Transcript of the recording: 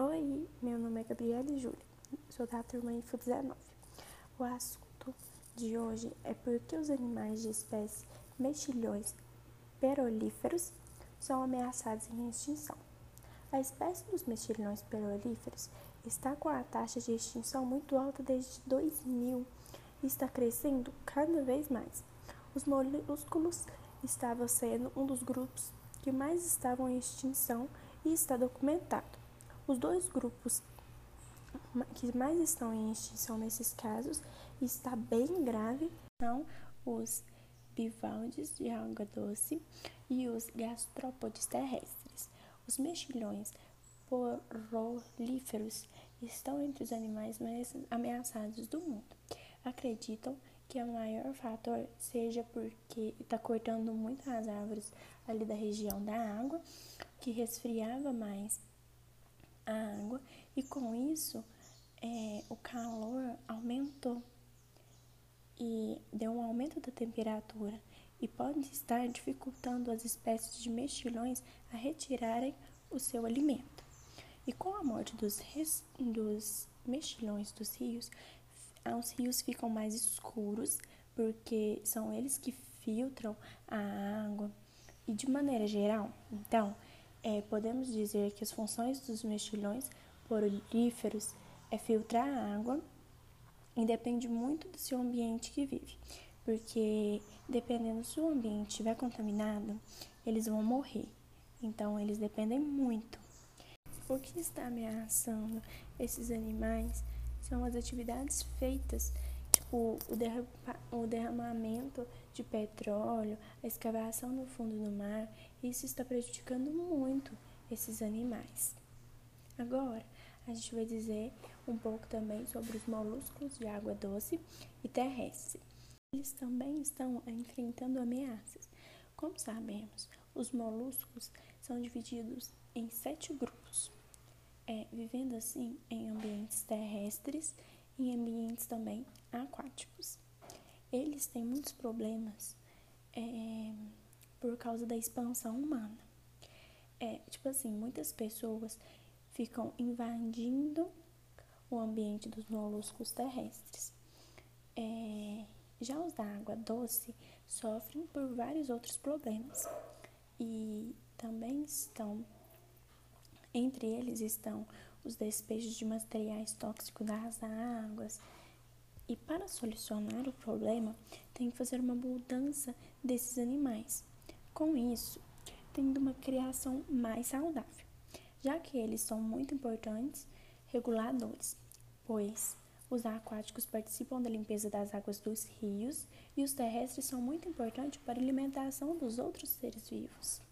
Oi, meu nome é Gabriele Júlia, sou da turma Info 19. O assunto de hoje é por que os animais de espécie mexilhões perolíferos são ameaçados em extinção. A espécie dos mexilhões perolíferos está com a taxa de extinção muito alta desde 2000 e está crescendo cada vez mais. Os molúsculos estavam sendo um dos grupos que mais estavam em extinção e está documentado. Os dois grupos que mais estão em extinção nesses casos está bem grave são os bivalves de água doce e os gastrópodes terrestres. Os mexilhões porolíferos estão entre os animais mais ameaçados do mundo. Acreditam que o maior fator seja porque está cortando muitas árvores ali da região da água, que resfriava mais a água e com isso é, o calor aumentou e deu um aumento da temperatura e pode estar dificultando as espécies de mexilhões a retirarem o seu alimento. E com a morte dos, res, dos mexilhões dos rios, os rios ficam mais escuros, porque são eles que filtram a água. E de maneira geral, então, é, podemos dizer que as funções dos mexilhões porolíferos é filtrar a água e depende muito do seu ambiente que vive, porque dependendo se o ambiente estiver contaminado, eles vão morrer. Então, eles dependem muito. O que está ameaçando esses animais são as atividades feitas, tipo o, derramamento de petróleo, a escavação no fundo do mar, isso está prejudicando muito esses animais. Agora, a gente vai dizer um pouco também sobre os moluscos de água doce e terrestre. Eles também estão enfrentando ameaças. Como sabemos, os moluscos são divididos em sete grupos, é, vivendo assim em ambientes terrestres em ambientes também aquáticos eles têm muitos problemas é, por causa da expansão humana. É, tipo assim, muitas pessoas ficam invadindo o ambiente dos moluscos terrestres. É, já os da água doce sofrem por vários outros problemas e também estão, entre eles estão os despejos de materiais tóxicos das águas, e para solucionar o problema, tem que fazer uma mudança desses animais. Com isso, tendo uma criação mais saudável, já que eles são muito importantes reguladores, pois os aquáticos participam da limpeza das águas dos rios e os terrestres são muito importantes para a alimentação dos outros seres vivos.